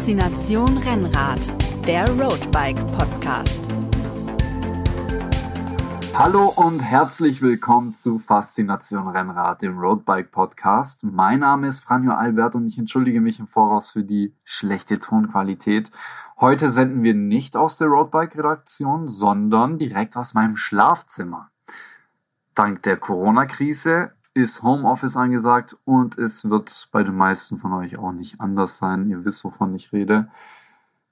Faszination Rennrad, der Roadbike Podcast. Hallo und herzlich willkommen zu Faszination Rennrad, dem Roadbike Podcast. Mein Name ist Franjo Albert und ich entschuldige mich im Voraus für die schlechte Tonqualität. Heute senden wir nicht aus der Roadbike Redaktion, sondern direkt aus meinem Schlafzimmer. Dank der Corona-Krise ist Homeoffice angesagt und es wird bei den meisten von euch auch nicht anders sein. Ihr wisst, wovon ich rede.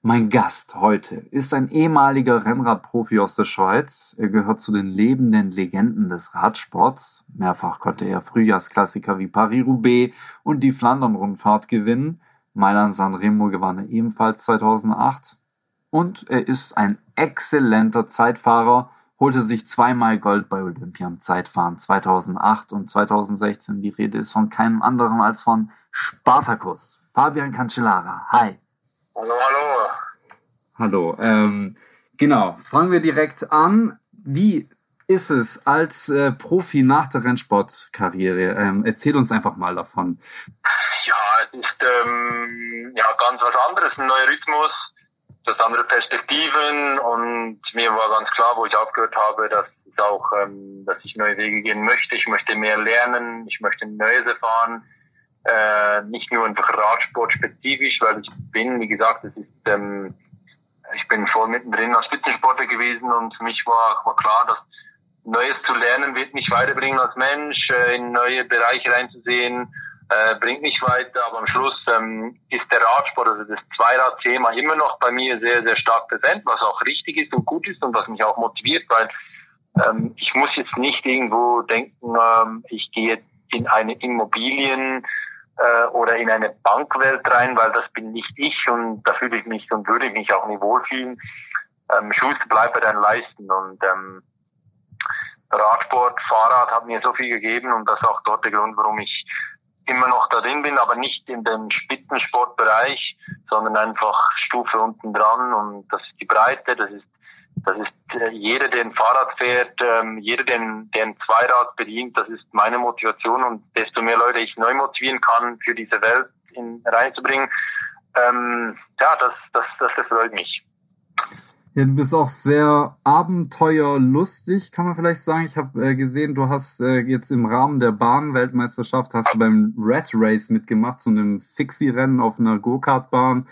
Mein Gast heute ist ein ehemaliger Rennradprofi aus der Schweiz. Er gehört zu den lebenden Legenden des Radsports. Mehrfach konnte er Frühjahrsklassiker wie Paris-Roubaix und die Flandern-Rundfahrt gewinnen. Mailand Sanremo gewann er ebenfalls 2008. Und er ist ein exzellenter Zeitfahrer holte sich zweimal Gold bei Olympia im Zeitfahren 2008 und 2016. Die Rede ist von keinem anderen als von Spartacus. Fabian Cancellara. Hi. Hallo, hallo. Hallo. Ähm, genau, fangen wir direkt an. Wie ist es als äh, Profi nach der Rennsportkarriere? Ähm, erzähl uns einfach mal davon. Ja, es ist ähm, ja ganz was anderes, ein neuer Rhythmus das andere Perspektiven und mir war ganz klar, wo ich aufgehört habe, dass ich auch, ähm, dass ich neue Wege gehen möchte. Ich möchte mehr lernen, ich möchte Neues erfahren, äh, nicht nur einfach Radsport spezifisch, weil ich bin, wie gesagt, es ist, ähm, ich bin voll mittendrin als Spitzensportler gewesen und für mich war, war klar, dass Neues zu lernen wird mich weiterbringen als Mensch, äh, in neue Bereiche reinzusehen äh, bringt mich weiter, aber am Schluss ähm, ist der Radsport, also das Zweirad-Thema immer noch bei mir sehr, sehr stark präsent, was auch richtig ist und gut ist und was mich auch motiviert, weil ähm, ich muss jetzt nicht irgendwo denken, ähm, ich gehe in eine Immobilien äh, oder in eine Bankwelt rein, weil das bin nicht ich und da fühle ich mich und würde ich mich auch nicht wohlfühlen. Ähm, Schulste bleibt bei deinen Leisten und ähm, Radsport, Fahrrad hat mir so viel gegeben und das ist auch dort der Grund, warum ich immer noch darin bin, aber nicht in dem Spitzensportbereich, sondern einfach Stufe unten dran und das ist die Breite, das ist das ist äh, jeder, der ein Fahrrad fährt, ähm, jeder, der, der ein Zweirad bedient, das ist meine Motivation und desto mehr Leute ich neu motivieren kann, für diese Welt in, reinzubringen, ähm, ja, das, das, das erfreut mich. Ja, du bist auch sehr abenteuerlustig, kann man vielleicht sagen. Ich habe äh, gesehen, du hast äh, jetzt im Rahmen der Bahnweltmeisterschaft hast du beim Red Race mitgemacht, so einem Fixie-Rennen auf einer Go-Kart-Bahn.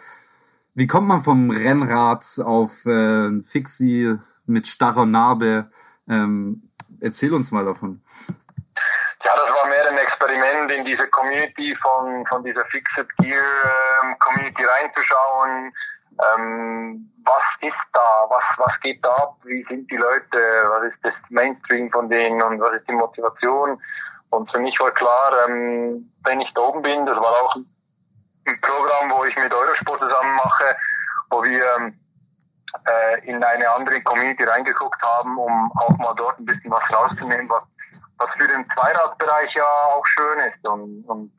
Wie kommt man vom Rennrad auf äh, ein Fixie mit starrer Narbe? Ähm, erzähl uns mal davon. Ja, das war mehr ein Experiment in diese Community von, von dieser Fixed Gear ähm, Community reinzuschauen ähm, was ist da, was, was geht da ab, wie sind die Leute, was ist das Mainstream von denen und was ist die Motivation. Und für mich war klar, ähm, wenn ich da oben bin, das war auch ein Programm, wo ich mit Eurosport zusammen mache, wo wir ähm, äh, in eine andere Community reingeguckt haben, um auch mal dort ein bisschen was rauszunehmen, was, was für den Zweiradbereich ja auch schön ist. Und, und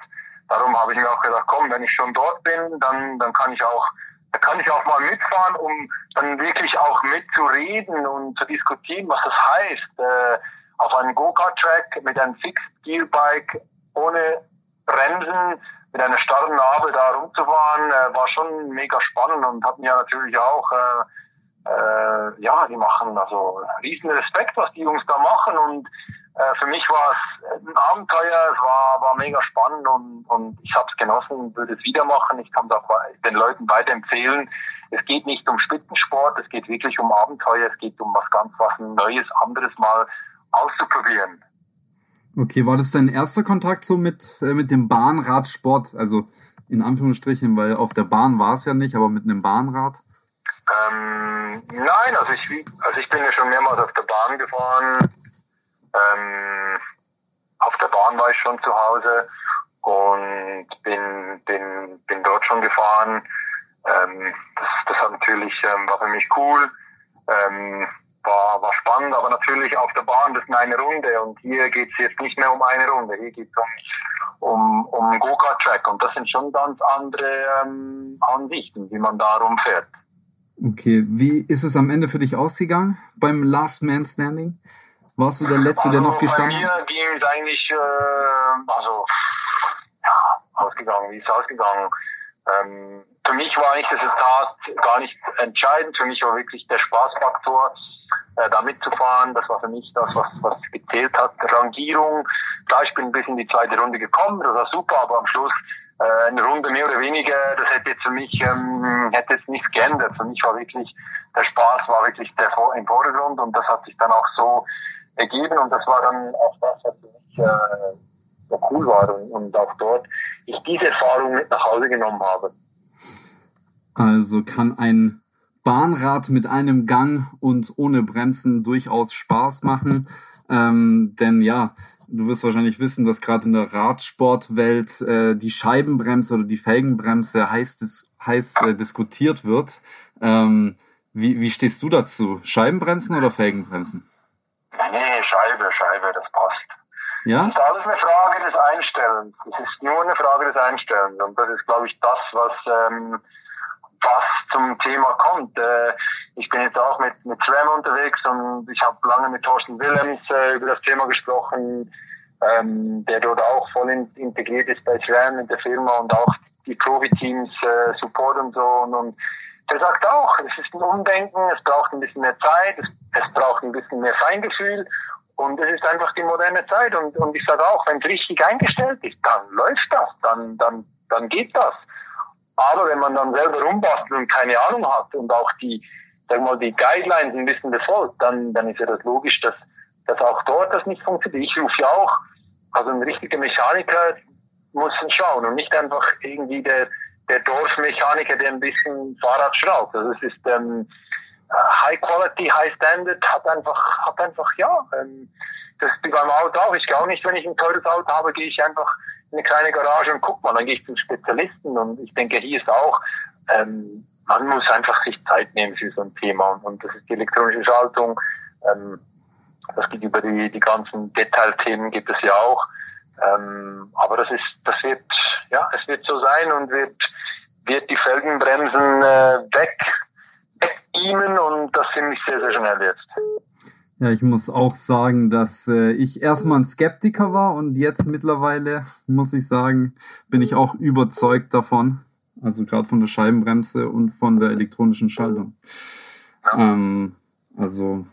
darum habe ich mir auch gesagt, komm, wenn ich schon dort bin, dann, dann kann ich auch da kann ich auch mal mitfahren, um dann wirklich auch mitzureden und zu diskutieren, was das heißt, äh, auf einem Go-Kart-Track mit einem Fixed-Gear-Bike ohne Bremsen, mit einer starren Narbe da rumzufahren, äh, war schon mega spannend und hat mir natürlich auch, äh, äh, ja, die machen also riesen Respekt, was die Jungs da machen und für mich war es ein Abenteuer, es war, war mega spannend und, und ich habe es genossen, würde es wieder machen. Ich kann es auch den Leuten weiterempfehlen. Es geht nicht um Spitzensport, es geht wirklich um Abenteuer, es geht um was ganz was Neues, anderes mal auszuprobieren. Okay, war das dein erster Kontakt so mit, äh, mit dem Bahnradsport? Also in Anführungsstrichen, weil auf der Bahn war es ja nicht, aber mit einem Bahnrad? Ähm, nein, also ich, also ich bin ja schon mehrmals auf der Bahn gefahren. Ähm, auf der Bahn war ich schon zu Hause und bin, bin, bin dort schon gefahren. Ähm, das, das hat natürlich, ähm, war für mich cool, ähm, war, war spannend, aber natürlich auf der Bahn, das ist eine Runde und hier geht es jetzt nicht mehr um eine Runde, hier geht es um, um, um Go-Kart-Track und das sind schon ganz andere ähm, Ansichten, wie man da rumfährt. Okay, wie ist es am Ende für dich ausgegangen beim Last Man Standing? Warst du der Letzte, also der noch gestanden hat? Bei mir ging es eigentlich, äh, also, ja, ausgegangen, wie ist es ausgegangen? Ähm, für mich war eigentlich das Resultat gar nicht entscheidend. Für mich war wirklich der Spaßfaktor, äh, da mitzufahren. Das war für mich das, was, was gezählt hat. Rangierung, klar, ich bin ein bisschen in die zweite Runde gekommen, das war super, aber am Schluss äh, eine Runde mehr oder weniger, das hätte jetzt für mich ähm, hätte jetzt nichts geändert. Für mich war wirklich der Spaß war wirklich der im Vordergrund und das hat sich dann auch so ergeben und das war dann auch das, was für mich äh, so cool war und, und auch dort ich diese Erfahrung mit nach Hause genommen habe. Also kann ein Bahnrad mit einem Gang und ohne Bremsen durchaus Spaß machen. Ähm, denn ja, du wirst wahrscheinlich wissen, dass gerade in der Radsportwelt äh, die Scheibenbremse oder die Felgenbremse heiß, heiß äh, diskutiert wird. Ähm, wie, wie stehst du dazu? Scheibenbremsen oder Felgenbremsen? Nee, Scheibe, Scheibe, das passt. Ja? Das ist alles eine Frage des Einstellens. Es ist nur eine Frage des Einstellens. Und das ist, glaube ich, das, was, ähm, was zum Thema kommt. Äh, ich bin jetzt auch mit, mit Slam unterwegs und ich habe lange mit Thorsten Willems äh, über das Thema gesprochen, ähm, der dort auch voll in, integriert ist bei Slam in der Firma und auch die Profi-Teams äh, Support und so. Und, und der sagt auch, es ist ein Umdenken, es braucht ein bisschen mehr Zeit, es, es braucht ein bisschen mehr Feingefühl und es ist einfach die moderne Zeit. Und, und ich sage auch, wenn es richtig eingestellt ist, dann läuft das, dann, dann, dann geht das. Aber wenn man dann selber rumbastelt und keine Ahnung hat und auch die, sag mal, die Guidelines ein bisschen befolgt, dann, dann ist ja das logisch, dass, dass auch dort das nicht funktioniert. Ich rufe ja auch, also ein richtiger Mechaniker muss schauen und nicht einfach irgendwie der, der Dorfmechaniker, der ein bisschen Fahrrad schraubt. Also es ist ähm, High Quality, High Standard, hat einfach, hat einfach ja. Ähm, das ist beim Auto auch. Ich auch nicht, wenn ich ein teures Auto habe, gehe ich einfach in eine kleine Garage und guck mal, dann gehe ich zum Spezialisten. Und ich denke, hier ist auch, ähm, man muss einfach sich Zeit nehmen für so ein Thema. Und, und das ist die elektronische Schaltung. Ähm, das geht über die, die ganzen Detailthemen gibt es ja auch. Ähm, aber das ist, das wird, ja, es wird so sein und wird, wird die Felgenbremsen äh, weg, wegbeamen und das finde ich sehr, sehr schnell jetzt. Ja, ich muss auch sagen, dass äh, ich erstmal ein Skeptiker war und jetzt mittlerweile, muss ich sagen, bin ich auch überzeugt davon. Also gerade von der Scheibenbremse und von der elektronischen Schaltung. Ja. Ähm, also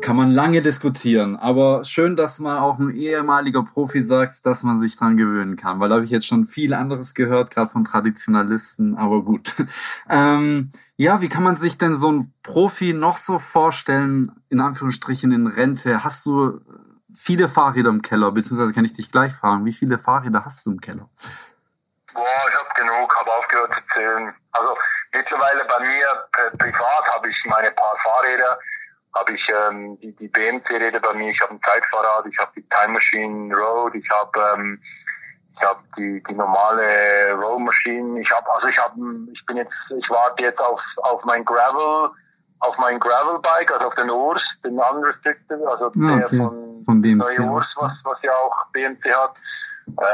kann man lange diskutieren, aber schön, dass mal auch ein ehemaliger Profi sagt, dass man sich dran gewöhnen kann, weil da habe ich jetzt schon viel anderes gehört, gerade von Traditionalisten, aber gut. Ähm, ja, wie kann man sich denn so ein Profi noch so vorstellen, in Anführungsstrichen in Rente? Hast du viele Fahrräder im Keller, beziehungsweise kann ich dich gleich fragen, wie viele Fahrräder hast du im Keller? Boah, ich habe genug, habe aufgehört zu zählen. Also mittlerweile bei mir privat habe ich meine paar Fahrräder, habe ich ähm, die, die BMC-Räder bei mir, ich habe ein Zeitfahrrad, ich habe die Time Machine Road, ich habe ähm, ich habe die, die normale Row Machine, ich habe also ich habe ich bin jetzt ich warte jetzt auf auf mein Gravel auf mein Gravel Bike, also auf den Urs, den Unrestricted, also ah, der okay. von, von BMC. Neue Urs, was was ja auch BMC hat.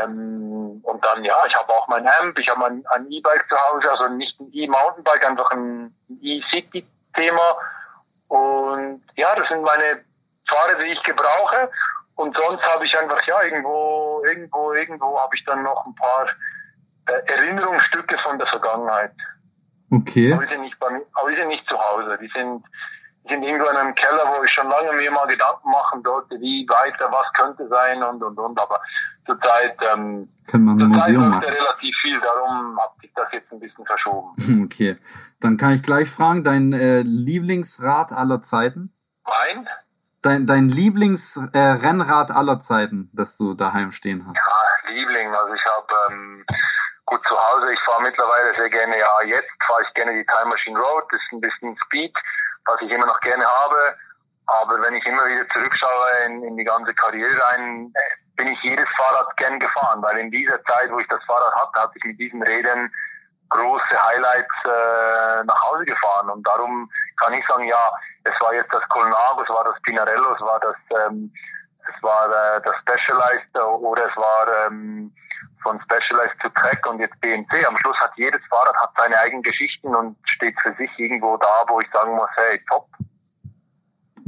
Ähm, und dann ja, ich habe auch mein Amp, ich habe ein, ein E-Bike zu Hause, also nicht ein E-Mountainbike, einfach ein E-City-Thema und ja, das sind meine Fahrer, die ich gebrauche. Und sonst habe ich einfach, ja, irgendwo, irgendwo, irgendwo habe ich dann noch ein paar äh, Erinnerungsstücke von der Vergangenheit. Okay. Aber die sind nicht, bei mir, aber die sind nicht zu Hause. Die sind, die sind irgendwo in einem Keller, wo ich schon lange mir mal Gedanken machen sollte, wie weiter, was könnte sein und, und, und. Aber zurzeit, ähm, Kann man ein Museum machen. relativ viel, darum hat sich das jetzt ein bisschen verschoben. Okay. Dann kann ich gleich fragen, dein äh, Lieblingsrad aller Zeiten? Mein? Dein, dein Lieblingsrennrad äh, aller Zeiten, das du daheim stehen hast? Ja, Liebling. Also ich habe ähm, gut zu Hause, ich fahre mittlerweile sehr gerne, ja jetzt fahre ich gerne die Time Machine Road, das ist ein bisschen Speed, was ich immer noch gerne habe. Aber wenn ich immer wieder zurückschaue in, in die ganze Karriere rein, äh, bin ich jedes Fahrrad gern gefahren, weil in dieser Zeit, wo ich das Fahrrad hatte, hatte ich mit diesen Rädern große Highlights äh, nach Hause gefahren. Und darum kann ich sagen, ja, es war jetzt das Colnago, es war das Pinarello, es war das, ähm, es war äh, das Specialized oder es war ähm, von Specialized zu Trek und jetzt BMC. Am Schluss hat jedes Fahrrad hat seine eigenen Geschichten und steht für sich irgendwo da, wo ich sagen muss, hey, top.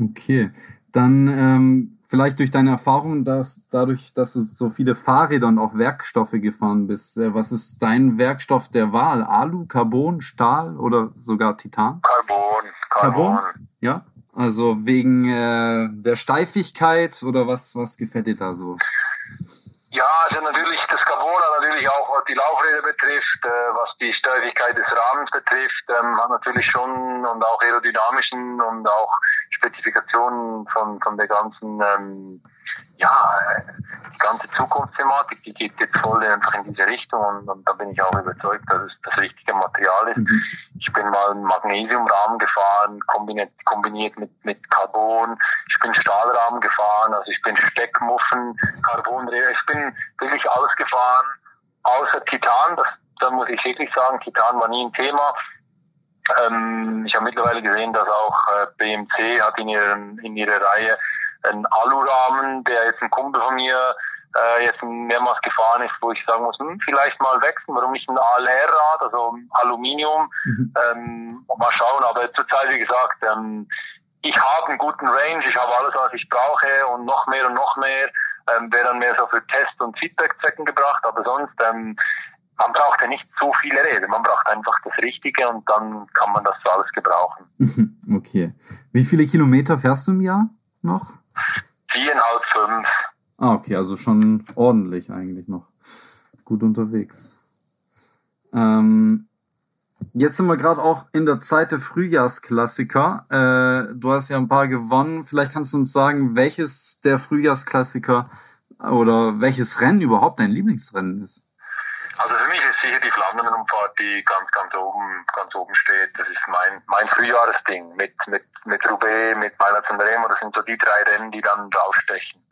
Okay, dann ähm, vielleicht durch deine Erfahrung, dass dadurch, dass du so viele Fahrräder und auch Werkstoffe gefahren bist, äh, was ist dein Werkstoff der Wahl? Alu, Carbon, Stahl oder sogar Titan? Carbon, Carbon. Carbon? Ja. Also wegen äh, der Steifigkeit oder was, was gefällt dir da so? Ja, also natürlich das Carbon, natürlich auch was die Laufräder betrifft, äh, was die Steifigkeit des Rahmens betrifft, ähm, hat natürlich schon und auch aerodynamischen und auch Spezifikationen von, von der ganzen ähm, ja, die ganze Zukunftsthematik, die geht jetzt voll einfach in diese Richtung und, und da bin ich auch überzeugt, dass es das richtige Material ist. Mhm. Ich bin mal einen Magnesiumrahmen gefahren, kombiniert, kombiniert mit, mit Carbon. Ich bin Stahlrahmen gefahren, also ich bin Steckmuffen, Carbon, ich bin wirklich alles gefahren, außer Titan. Das, da muss ich wirklich sagen, Titan war nie ein Thema. Ähm, ich habe mittlerweile gesehen, dass auch äh, BMC hat in, ihren, in ihrer Reihe ein Alurahmen, der jetzt ein Kumpel von mir äh, jetzt mehrmals gefahren ist, wo ich sagen muss, hm, vielleicht mal wechseln, warum nicht ein ALR-Rad, also Aluminium, mhm. ähm, mal schauen, aber zurzeit, wie gesagt, ähm, ich habe einen guten Range, ich habe alles, was ich brauche und noch mehr und noch mehr, ähm, wäre dann mehr so für Test- und Feedback-Zwecken gebracht, aber sonst, ähm, man braucht ja nicht so viele Räder, man braucht einfach das Richtige und dann kann man das für alles gebrauchen. Okay. Wie viele Kilometer fährst du im Jahr noch? Viereinhalb, fünf. Ah, okay, also schon ordentlich eigentlich noch. Gut unterwegs. Ähm, jetzt sind wir gerade auch in der Zeit der Frühjahrsklassiker. Äh, du hast ja ein paar gewonnen. Vielleicht kannst du uns sagen, welches der Frühjahrsklassiker oder welches Rennen überhaupt dein Lieblingsrennen ist. Also für mich ist sicher die Flandern-Umfahrt, die ganz, ganz oben, ganz oben steht. Das ist mein, mein Frühjahresding mit, mit, mit Roubaix, mit Mailand San Remo. Das sind so die drei Rennen, die dann rausstechen.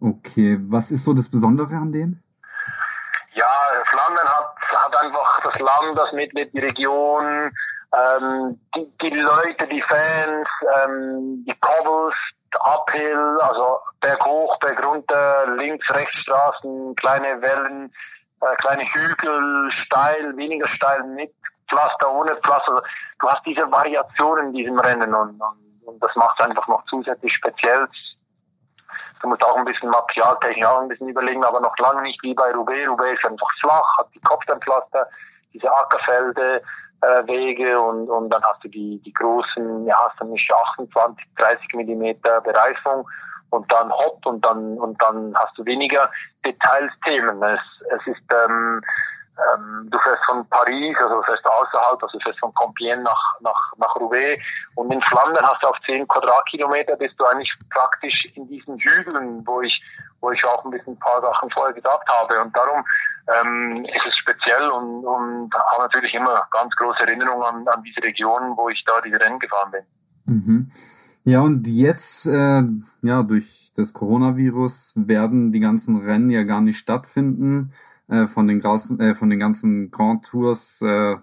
Okay, was ist so das Besondere an denen? Ja, Flandern hat, hat einfach das Land, das Mitglied, die Region, ähm, die, die Leute, die Fans, ähm, die Cobbles, Uphill, also berghoch, bergunter, links, rechts Straßen, kleine Wellen, äh, kleine Hügel, steil, weniger steil mit Pflaster, ohne Pflaster. Du hast diese Variation in diesem Rennen und, und, und das macht es einfach noch zusätzlich speziell. Du musst auch ein bisschen Materialtechnik auch ein bisschen überlegen, aber noch lange nicht wie bei Roubaix. Roubaix ist einfach flach, hat die Kopfsteinpflaster, diese Ackerfelde, äh, Wege und, und dann hast du die, die großen, ja, hast du nicht 28, 30 Millimeter Bereifung und dann Hot und dann und dann hast du weniger Detailsthemen. Es, es ist ähm, ähm, du fährst von Paris, also du fährst außerhalb, also du fährst von Compiègne nach, nach, nach Roubaix und in Flandern hast du auf 10 Quadratkilometer bist du eigentlich praktisch in diesen Hügeln, wo ich, wo ich auch ein bisschen ein paar Sachen vorher gesagt habe und darum ähm, ist es speziell und, und habe natürlich immer ganz große Erinnerungen an, an diese Region, wo ich da diese Rennen gefahren bin. Mhm. Ja, und jetzt, äh, ja, durch das Coronavirus werden die ganzen Rennen ja gar nicht stattfinden. Äh, von, den äh, von den ganzen Grand Tours äh,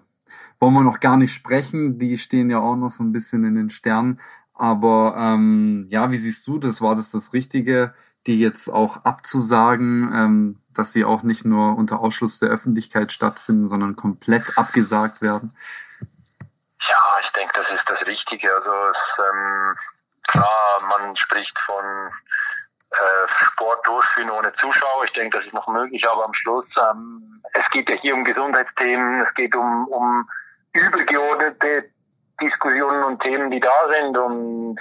wollen wir noch gar nicht sprechen. Die stehen ja auch noch so ein bisschen in den Sternen. Aber ähm, ja, wie siehst du das? War das das Richtige, die jetzt auch abzusagen, ähm, dass sie auch nicht nur unter Ausschluss der Öffentlichkeit stattfinden, sondern komplett abgesagt werden? Ja, ich denke, das ist das Richtige. Also es, ähm, Klar, man spricht von äh, Sport durchführen ohne Zuschauer. Ich denke, das ist noch möglich, aber am Schluss, ähm, es geht ja hier um Gesundheitsthemen, es geht um, um übergeordnete Diskussionen und Themen, die da sind. Und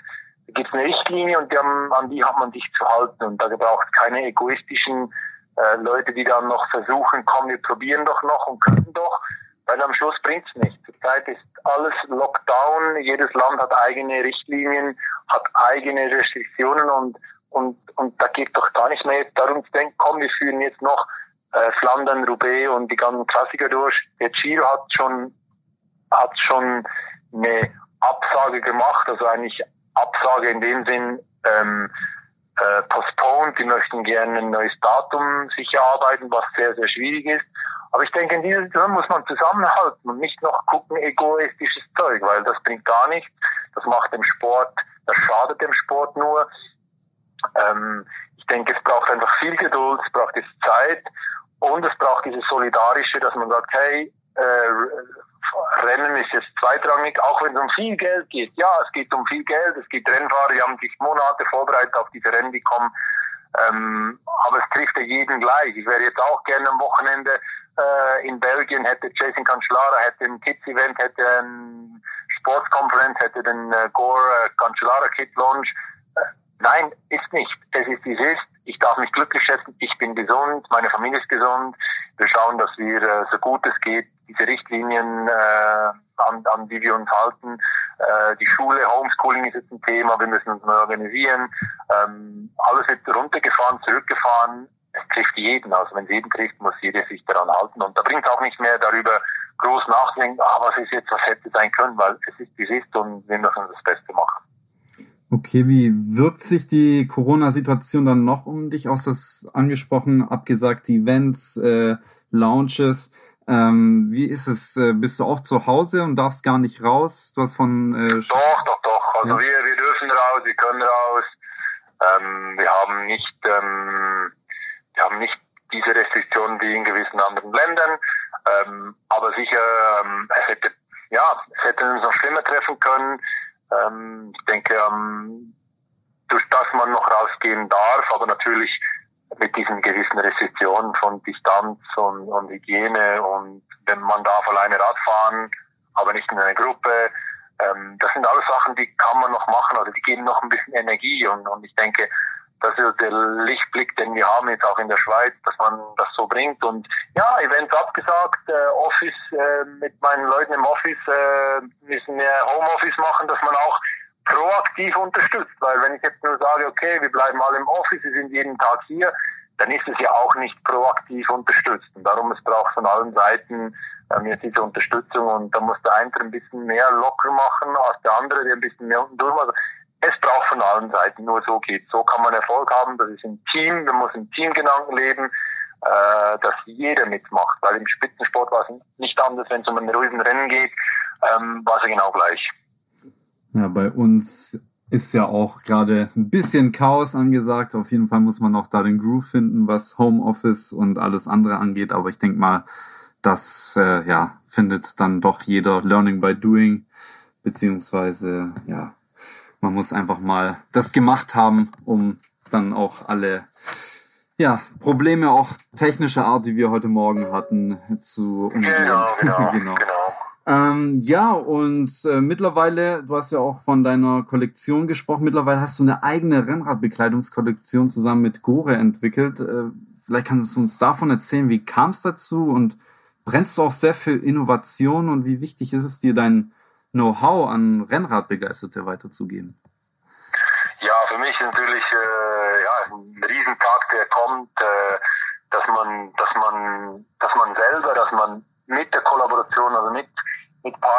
da gibt es eine Richtlinie und die haben, an die hat man sich zu halten. Und da gebraucht es keine egoistischen äh, Leute, die dann noch versuchen, komm, wir probieren doch noch und können doch, weil am Schluss bringt's nicht. Zurzeit ist alles Lockdown, jedes Land hat eigene Richtlinien, hat eigene Restriktionen und, und, und da geht doch gar nicht mehr darum zu denken, komm, wir führen jetzt noch äh, Flandern, Roubaix und die ganzen Klassiker durch. Der Giro hat schon, hat schon eine Absage gemacht, also eigentlich Absage in dem Sinn, ähm, äh, postponed, die möchten gerne ein neues Datum sich erarbeiten, was sehr, sehr schwierig ist. Aber ich denke, in dieser Situation muss man zusammenhalten und nicht noch gucken, egoistisches Zeug, weil das bringt gar nichts. Das macht dem Sport, das schadet dem Sport nur. Ähm, ich denke, es braucht einfach viel Geduld, es braucht jetzt Zeit und es braucht dieses Solidarische, dass man sagt, hey, äh, Rennen ist jetzt zweitrangig, auch wenn es um viel Geld geht. Ja, es geht um viel Geld, es gibt Rennfahrer, die haben sich Monate vorbereitet auf diese Rennen, die kommen. Ähm, aber es trifft ja jeden gleich. Ich wäre jetzt auch gerne am Wochenende äh, in Belgien, hätte Jason Cancellara, hätte ein Kids-Event, hätte ein Sportskonferenz, hätte den äh, Gore äh, Cancellara Kid Launch. Äh, nein, ist nicht. Es ist, wie es ist. Ich darf mich glücklich schätzen. Ich bin gesund, meine Familie ist gesund. Wir schauen, dass wir äh, so gut es geht diese Richtlinien, äh, an, an die wir uns halten. Äh, die Schule, Homeschooling ist jetzt ein Thema, wir müssen uns neu organisieren. Ähm, alles wird runtergefahren, zurückgefahren. Es trifft jeden. Also wenn es jeden trifft, muss jeder sich daran halten. Und da bringt es auch nicht mehr darüber groß nachdenken, ah, was ist jetzt, was hätte sein können, weil es ist, wie es ist und wir müssen das Beste machen. Okay, wie wirkt sich die Corona-Situation dann noch um dich aus? Das angesprochen, abgesagte Events, äh, Launches. Ähm, wie ist es? Äh, bist du auch zu Hause und darfst gar nicht raus? Du hast von äh, doch, doch, doch. Also ja. wir, wir dürfen raus, wir können raus. Ähm, wir haben nicht, ähm, wir haben nicht diese Restriktionen wie in gewissen anderen Ländern. Ähm, aber sicher, ähm, es hätte, ja, es hätte uns noch schlimmer treffen können. Ähm, ich denke, ähm, durch das man noch rausgehen darf, aber natürlich mit diesen gewissen Restriktionen von Distanz und, und Hygiene und wenn man darf alleine Radfahren, aber nicht in einer Gruppe. Ähm, das sind alles Sachen, die kann man noch machen, also die geben noch ein bisschen Energie und, und ich denke, das ist der Lichtblick, den wir haben jetzt auch in der Schweiz, dass man das so bringt. Und ja, Events abgesagt, äh, Office äh, mit meinen Leuten im Office äh, müssen wir Homeoffice machen, dass man auch proaktiv unterstützt. Weil wenn ich jetzt nur sage, okay, wir bleiben alle im Office, wir sind jeden Tag hier, dann ist es ja auch nicht proaktiv unterstützt. Und darum es braucht von allen Seiten ähm, jetzt diese Unterstützung und da muss der eine ein bisschen mehr locker machen als der andere, der ein bisschen mehr unten durch. Also es braucht von allen Seiten, nur so geht So kann man Erfolg haben, das ist ein Team, man muss im Teamgedanken leben, äh, dass jeder mitmacht. Weil im Spitzensport war es nicht anders, wenn es um ein ruhigen Rennen geht, ähm, war es ja genau gleich. Ja, bei uns ist ja auch gerade ein bisschen Chaos angesagt. Auf jeden Fall muss man auch da den Groove finden, was Homeoffice und alles andere angeht. Aber ich denke mal, das äh, ja, findet dann doch jeder Learning by Doing, beziehungsweise ja, man muss einfach mal das gemacht haben, um dann auch alle ja, Probleme auch technischer Art, die wir heute Morgen hatten, zu umgehen. Genau, genau, genau. genau. Ähm, ja, und äh, mittlerweile, du hast ja auch von deiner Kollektion gesprochen, mittlerweile hast du eine eigene Rennradbekleidungskollektion zusammen mit Gore entwickelt. Äh, vielleicht kannst du uns davon erzählen, wie kam es dazu und brennst du auch sehr für Innovation und wie wichtig ist es dir, dein Know-how an Rennradbegeisterte weiterzugeben? Ja, für mich natürlich äh, ja, ein Riesentag, der kommt, äh, dass man, dass man, dass man selber, dass man mit der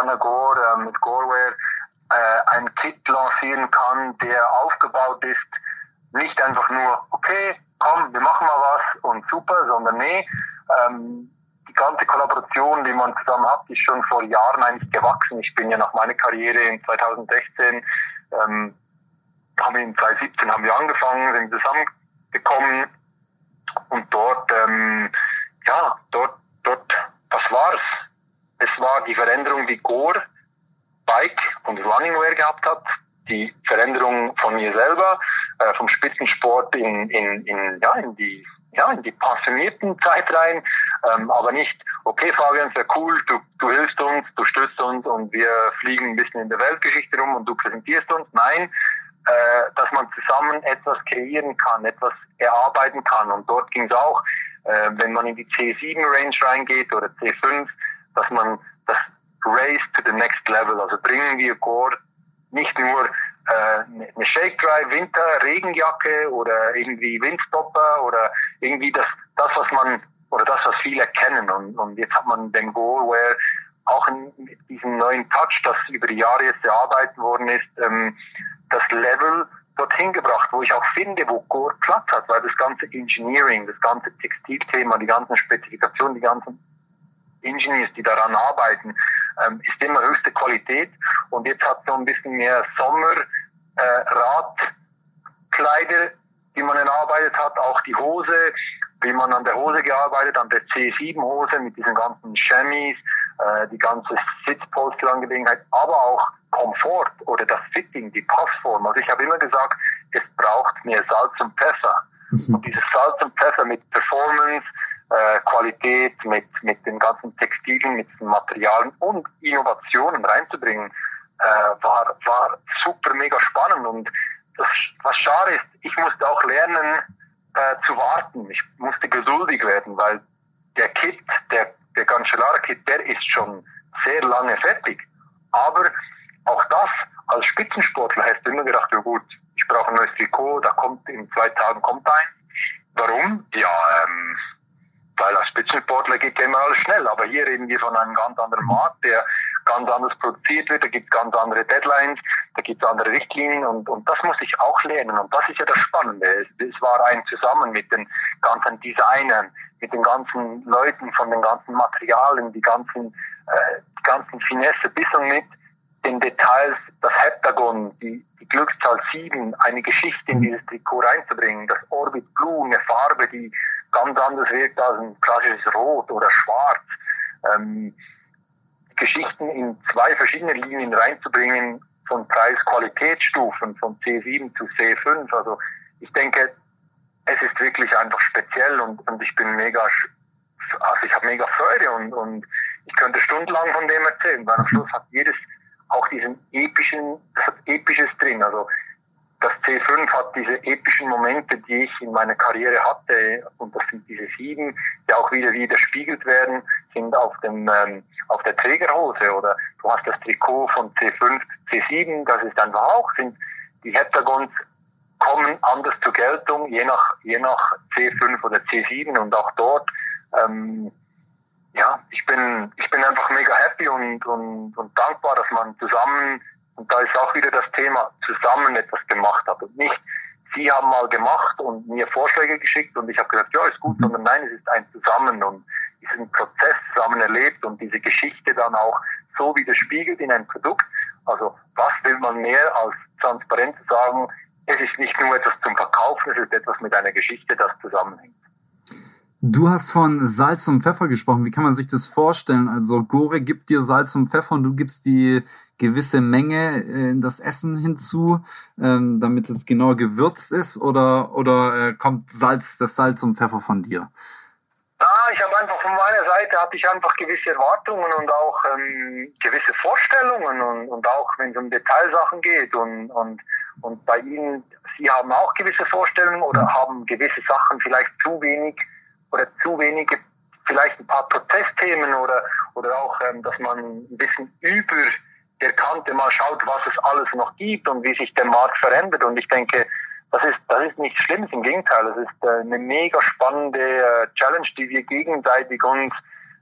mit Partner Gore, äh, mit Goreware äh, ein Kit lancieren kann, der aufgebaut ist, nicht einfach nur, okay, komm, wir machen mal was und super, sondern nee, ähm, die ganze Kollaboration, die man zusammen hat, ist schon vor Jahren eigentlich gewachsen. Ich bin ja nach meiner Karriere in 2016, ähm, haben wir in 2017 haben wir angefangen, sind zusammengekommen und dort, ähm, ja, dort, dort, das war's es war die Veränderung, die Gore Bike und Runningwear gehabt hat, die Veränderung von mir selber, äh, vom In, in, in, ja, in die ja, in die passionierten Zeit rein, ähm, aber nicht, okay Fabian, sehr cool, du, du hilfst uns, du stützt uns und wir fliegen ein bisschen in der Weltgeschichte rum und du präsentierst uns. Nein, äh, dass man zusammen etwas kreieren kann, etwas erarbeiten kann. Und dort ging es auch, äh, wenn man in die C7 Range reingeht oder C5, dass man das Race to the Next Level, also bringen wir Gore nicht nur eine Shake Dry Winter Regenjacke oder irgendwie Windstopper oder irgendwie das, das was man oder das, was viele kennen. Und, und jetzt hat man den Gore Wear auch in, mit diesem neuen Touch, das über die Jahre jetzt erarbeitet worden ist, ähm, das Level dorthin gebracht, wo ich auch finde, wo Gore Platz hat, weil das ganze Engineering, das ganze Textilthema, die ganzen Spezifikationen, die ganzen Engineers, die daran arbeiten, ähm, ist immer höchste Qualität. Und jetzt hat so ein bisschen mehr Sommerradkleider, äh, die man erarbeitet hat, auch die Hose, wie man an der Hose gearbeitet, an der C7-Hose mit diesen ganzen Chamis, äh, die ganze Sitzpolsterangelegenheit, aber auch Komfort oder das Fitting, die Passform. Also ich habe immer gesagt, es braucht mehr Salz und Pfeffer. Mhm. Und dieses Salz und Pfeffer mit Performance, äh, Qualität, mit, mit den ganzen Textilien, mit den Materialien und Innovationen reinzubringen, äh, war, war super mega spannend. Und das, was schade ist, ich musste auch lernen äh, zu warten. Ich musste geduldig werden, weil der Kit, der, der Cancellara-Kit, der ist schon sehr lange fertig. Aber auch das als Spitzensportler hast du immer gedacht, ja gut, ich brauche ein neues Trikot, da kommt in zwei Tagen kommt ein. Warum? Ja, ähm, weil als Spitzensportler geht ja immer alles schnell, aber hier reden wir von einem ganz anderen Markt, der ganz anders produziert wird, da gibt es ganz andere Deadlines, da gibt es andere Richtlinien und, und das muss ich auch lernen und das ist ja das Spannende. Es, es war ein Zusammen mit den ganzen Designern, mit den ganzen Leuten von den ganzen Materialien, die ganzen, äh, die ganzen Finesse bis und mit den Details, das Heptagon, die, die Glückszahl 7, eine Geschichte in mhm. dieses Trikot reinzubringen, das Orbit Blue, eine Farbe, die ganz anders wirkt als ein klassisches Rot oder Schwarz. Ähm, Geschichten in zwei verschiedene Linien reinzubringen, von Preis-Qualitätsstufen, von C7 zu C5. Also ich denke, es ist wirklich einfach speziell und, und ich bin mega, also ich habe mega Freude und, und ich könnte stundenlang von dem erzählen, weil am Schluss hat jedes auch diesen epischen, das hat episches drin. Also das C5 hat diese epischen Momente, die ich in meiner Karriere hatte, und das sind diese sieben, die auch wieder widerspiegelt werden, sind auf dem ähm, auf der Trägerhose oder du hast das Trikot von C5, C7, das ist einfach auch, sind die Heptagons kommen anders zur Geltung, je nach je nach C5 oder C7 und auch dort ähm, ja, ich bin, ich bin einfach mega happy und, und, und dankbar, dass man zusammen, und da ist auch wieder das Thema, zusammen etwas gemacht hat und nicht, sie haben mal gemacht und mir Vorschläge geschickt und ich habe gesagt, ja, ist gut, sondern nein, es ist ein Zusammen und diesen Prozess zusammen erlebt und diese Geschichte dann auch so widerspiegelt in ein Produkt. Also was will man mehr als transparent zu sagen, es ist nicht nur etwas zum Verkaufen, es ist etwas mit einer Geschichte, das zusammenhängt. Du hast von Salz und Pfeffer gesprochen. Wie kann man sich das vorstellen? Also Gore gibt dir Salz und Pfeffer und du gibst die gewisse Menge in das Essen hinzu, ähm, damit es genau gewürzt ist, oder oder äh, kommt Salz, das Salz und Pfeffer von dir? Ah, ich habe einfach von meiner Seite hatte ich einfach gewisse Erwartungen und auch ähm, gewisse Vorstellungen und, und auch wenn es um Detailsachen geht und und und bei Ihnen, Sie haben auch gewisse Vorstellungen oder haben gewisse Sachen vielleicht zu wenig oder zu wenige, vielleicht ein paar Protestthemen oder, oder auch, ähm, dass man ein bisschen über Kante mal schaut, was es alles noch gibt und wie sich der Markt verändert. Und ich denke, das ist, das ist nichts Schlimmes, im Gegenteil. Das ist äh, eine mega spannende äh, Challenge, die wir gegenseitig uns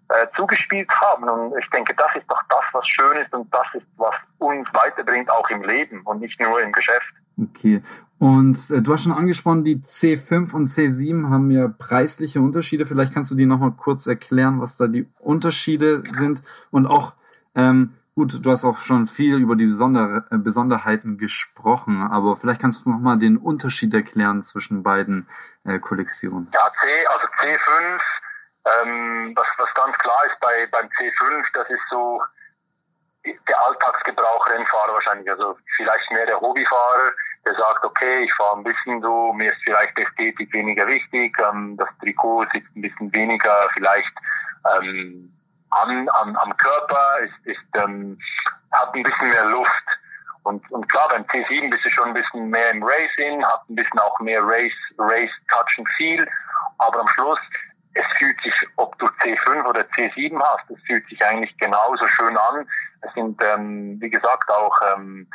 äh, zugespielt haben. Und ich denke, das ist doch das, was schön ist und das ist, was uns weiterbringt, auch im Leben und nicht nur im Geschäft. Okay. Und du hast schon angesprochen, die C5 und C7 haben ja preisliche Unterschiede. Vielleicht kannst du die nochmal kurz erklären, was da die Unterschiede sind. Und auch, ähm, gut, du hast auch schon viel über die Besonder äh, Besonderheiten gesprochen, aber vielleicht kannst du nochmal den Unterschied erklären zwischen beiden äh, Kollektionen. Ja, C, also C5, ähm, was, was ganz klar ist bei, beim C5, das ist so der Alltagsgebrauch Rennfahrer wahrscheinlich, also vielleicht mehr der Hobbyfahrer, der sagt, okay, ich fahre ein bisschen so, mir ist vielleicht Ästhetik weniger wichtig, ähm, das Trikot sitzt ein bisschen weniger vielleicht ähm, am, am, am Körper, ist, ist, ähm, hat ein bisschen mehr Luft. Und, und klar, beim T7 bist du schon ein bisschen mehr im Racing, hat ein bisschen auch mehr Race, Race Touch and Feel, aber am Schluss es fühlt sich, ob du C5 oder C7 hast, es fühlt sich eigentlich genauso schön an. Es sind, ähm, wie gesagt, auch ähm,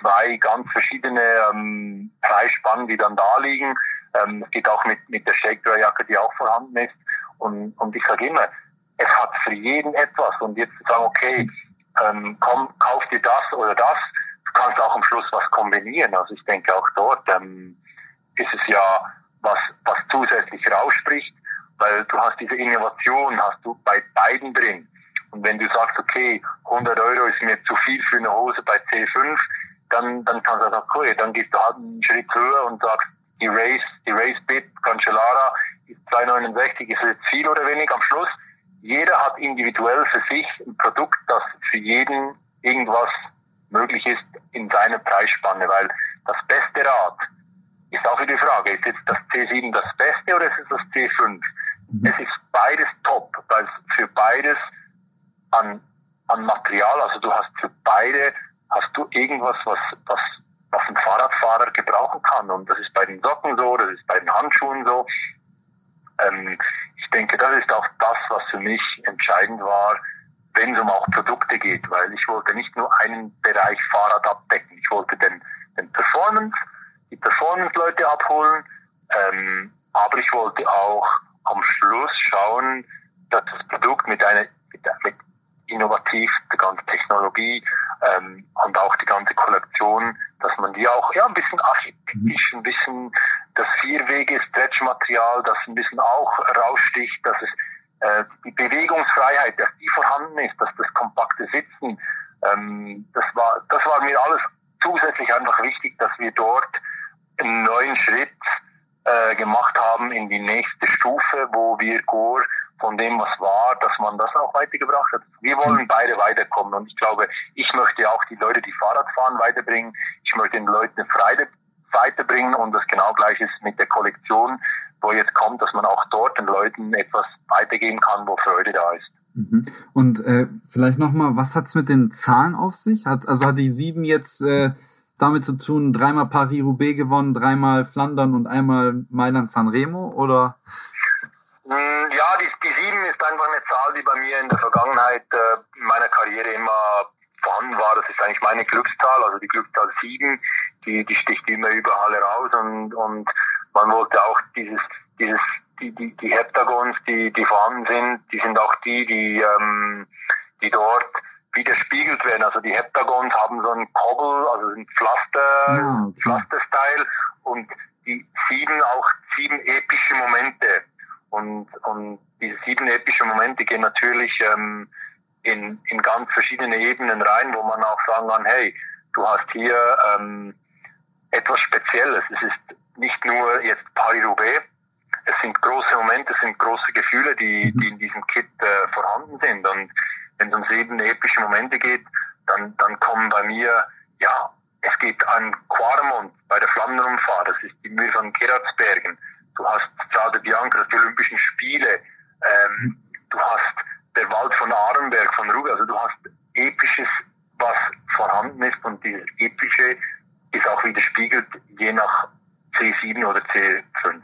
zwei ganz verschiedene ähm, Preisspannen, die dann da liegen. Ähm, es geht auch mit, mit der Shake-Jacke, die auch vorhanden ist. Und, und ich sage immer, es hat für jeden etwas. Und jetzt zu sagen, okay, ähm, komm, kauf dir das oder das, du kannst auch am Schluss was kombinieren. Also ich denke auch dort ähm, ist es ja was, was zusätzlich rausspricht weil du hast diese Innovation, hast du bei beiden drin. Und wenn du sagst, okay, 100 Euro ist mir zu viel für eine Hose bei C5, dann, dann kannst du sagen, okay, dann gehst du halt einen Schritt höher und sagst, die Race, die Race Bit Cancellara ist 2,69, ist jetzt viel oder wenig am Schluss. Jeder hat individuell für sich ein Produkt, das für jeden irgendwas möglich ist in seiner Preisspanne, weil das beste Rad ist auch wieder die Frage, ist jetzt das C7 das Beste oder ist es das C5? Mhm. Es ist beides top, weil es für beides an, an Material, also du hast für beide, hast du irgendwas, was, was, was ein Fahrradfahrer gebrauchen kann. Und das ist bei den Socken so, das ist bei den Handschuhen so. Ähm, ich denke, das ist auch das, was für mich entscheidend war, wenn es um auch Produkte geht, weil ich wollte nicht nur einen Bereich Fahrrad abdecken. Ich wollte den, den Performance, die Performance-Leute abholen, ähm, aber ich wollte auch am Schluss schauen, dass das Produkt mit einer mit, mit innovativ, die ganze Technologie ähm, und auch die ganze Kollektion, dass man die auch ja ein bisschen architektonisch, ein bisschen das vierwege Stretchmaterial, das ein bisschen auch raussticht, dass es äh, die Bewegungsfreiheit, dass die vorhanden ist, dass das kompakte Sitzen, ähm, das war das war mir alles zusätzlich einfach wichtig, dass wir dort einen neuen Schritt äh, gemacht haben in die nächste Stufe, wo wir Gore von dem, was war, dass man das auch weitergebracht hat. Wir wollen beide weiterkommen und ich glaube, ich möchte auch die Leute, die Fahrrad fahren, weiterbringen. Ich möchte den Leuten Freude weiterbringen und das genau gleiche ist mit der Kollektion, wo jetzt kommt, dass man auch dort den Leuten etwas weitergeben kann, wo Freude da ist. Mhm. Und äh, vielleicht nochmal, was hat's mit den Zahlen auf sich? Hat, also hat die sieben jetzt äh, damit zu tun, dreimal Paris-Roubaix gewonnen, dreimal Flandern und einmal Mailand-Sanremo oder? Mm, ja, die, die sieben ist einfach eine Zahl, die bei mir in der Vergangenheit äh, in meiner Karriere immer ist eigentlich meine Glückszahl, also die Glückszahl sieben, die, die sticht immer überall heraus und, und man wollte auch dieses, dieses, die, die, die Heptagons, die, die vorhanden sind, die sind auch die, die, ähm, die dort widerspiegelt werden. Also die Heptagons haben so einen Cobble, also ein Pflaster, okay. Pflaster-Style und die sieben auch sieben epische Momente. Und, und diese sieben epische Momente gehen natürlich ähm, in, in ganz verschiedene Ebenen rein, wo man auch sagen kann, hey, du hast hier ähm, etwas Spezielles. Es ist nicht nur jetzt Paris-Roubaix, es sind große Momente, es sind große Gefühle, die, die in diesem Kit äh, vorhanden sind. Und wenn es um sieben epische Momente geht, dann, dann kommen bei mir, ja, es geht an Quarmont bei der Flammenrundfahrt, das ist die Mühe von Gerardsbergen. Du hast Strade Bianca, das die Olympischen Spiele. Ähm, du hast von Arenberg, von Ruge. Also du hast Episches, was vorhanden ist und dieses Epische ist auch widerspiegelt, je nach C7 oder C5.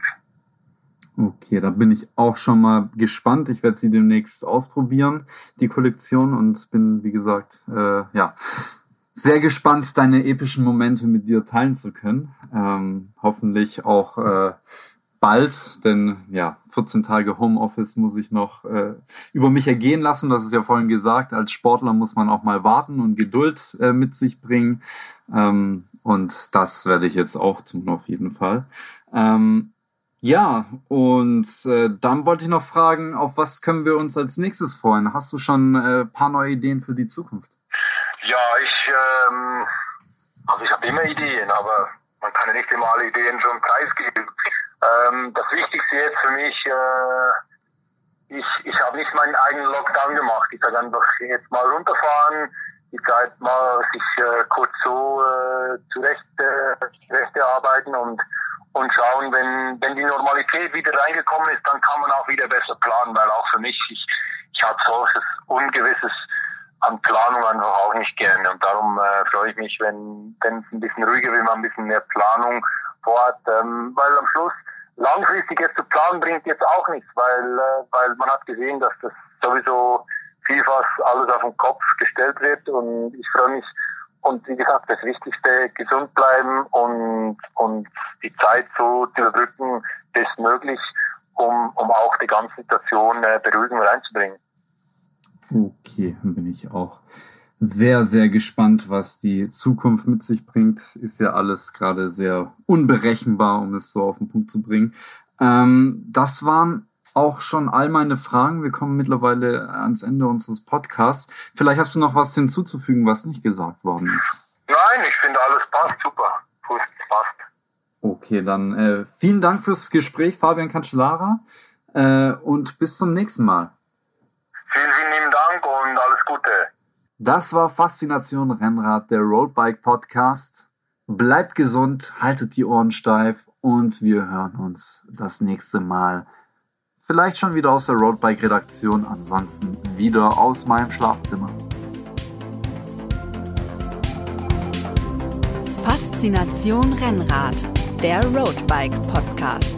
Okay, da bin ich auch schon mal gespannt. Ich werde sie demnächst ausprobieren, die Kollektion, und bin, wie gesagt, äh, ja, sehr gespannt, deine epischen Momente mit dir teilen zu können. Ähm, hoffentlich auch äh, bald, denn ja, 14 Tage Homeoffice muss ich noch äh, über mich ergehen lassen. Das ist ja vorhin gesagt. Als Sportler muss man auch mal warten und Geduld äh, mit sich bringen. Ähm, und das werde ich jetzt auch tun, auf jeden Fall. Ähm, ja, und äh, dann wollte ich noch fragen, auf was können wir uns als nächstes freuen? Hast du schon ein äh, paar neue Ideen für die Zukunft? Ja, ich, ähm, also ich habe immer Ideen, aber man kann ja nicht immer alle Ideen schon preisgeben. Ähm, das Wichtigste jetzt für mich, äh, ich, ich habe nicht meinen eigenen Lockdown gemacht. Ich sage einfach jetzt mal runterfahren, die Zeit mal sich äh, kurz so äh, zurecht, äh, zurecht arbeiten und und schauen, wenn, wenn die Normalität wieder reingekommen ist, dann kann man auch wieder besser planen, weil auch für mich, ich, ich habe solches Ungewisses an Planung einfach auch nicht gerne. Und darum äh, freue ich mich, wenn wenn es ein bisschen ruhiger wird, man ein bisschen mehr Planung vorhat, ähm, weil am Schluss langfristig jetzt zu planen bringt jetzt auch nichts, weil, äh, weil man hat gesehen, dass das sowieso vielfach alles auf den Kopf gestellt wird und ich freue mich, und wie gesagt, das Wichtigste, gesund bleiben und, und die Zeit so zu überbrücken, bestmöglich, um, um auch die ganze Situation äh, Beruhigung reinzubringen. Okay, dann bin ich auch sehr, sehr gespannt, was die Zukunft mit sich bringt. Ist ja alles gerade sehr unberechenbar, um es so auf den Punkt zu bringen. Ähm, das waren auch schon all meine Fragen. Wir kommen mittlerweile ans Ende unseres Podcasts. Vielleicht hast du noch was hinzuzufügen, was nicht gesagt worden ist. Nein, ich finde alles passt super. Passt. Okay, dann äh, vielen Dank fürs Gespräch, Fabian Cancellara, äh, und bis zum nächsten Mal. Vielen, vielen lieben Dank und alles Gute. Das war Faszination Rennrad, der Roadbike Podcast. Bleibt gesund, haltet die Ohren steif und wir hören uns das nächste Mal. Vielleicht schon wieder aus der Roadbike-Redaktion, ansonsten wieder aus meinem Schlafzimmer. Faszination Rennrad, der Roadbike Podcast.